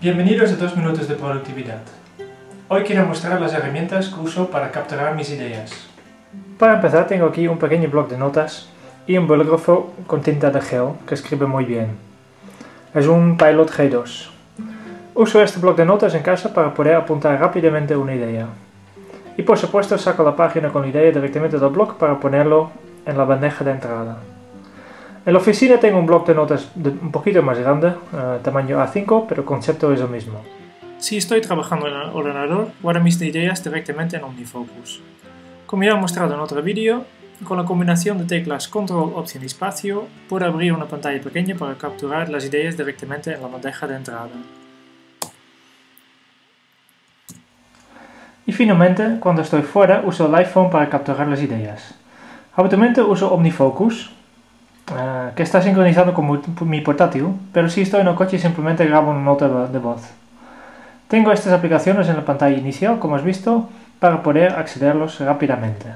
Bienvenidos a 2 minutos de productividad. Hoy quiero mostrar las herramientas que uso para capturar mis ideas. Para empezar tengo aquí un pequeño bloc de notas y un bolígrafo con tinta de gel que escribe muy bien. Es un Pilot G2. Uso este bloc de notas en casa para poder apuntar rápidamente una idea. Y por supuesto saco la página con la idea directamente del blog para ponerlo en la bandeja de entrada. En la oficina tengo un bloc de notas un poquito más grande, uh, tamaño A5, pero el concepto es el mismo. Si estoy trabajando en el ordenador, guardo mis ideas directamente en OmniFocus. Como ya he mostrado en otro vídeo, con la combinación de teclas Control, Opción y Espacio, puedo abrir una pantalla pequeña para capturar las ideas directamente en la bandeja de entrada. Y finalmente, cuando estoy fuera, uso el iPhone para capturar las ideas. Habitualmente uso OmniFocus, uh, que está sincronizado con mi portátil, pero si estoy en el coche simplemente grabo una nota de voz. Tengo estas aplicaciones en la pantalla inicial, como has visto, para poder accederlos rápidamente.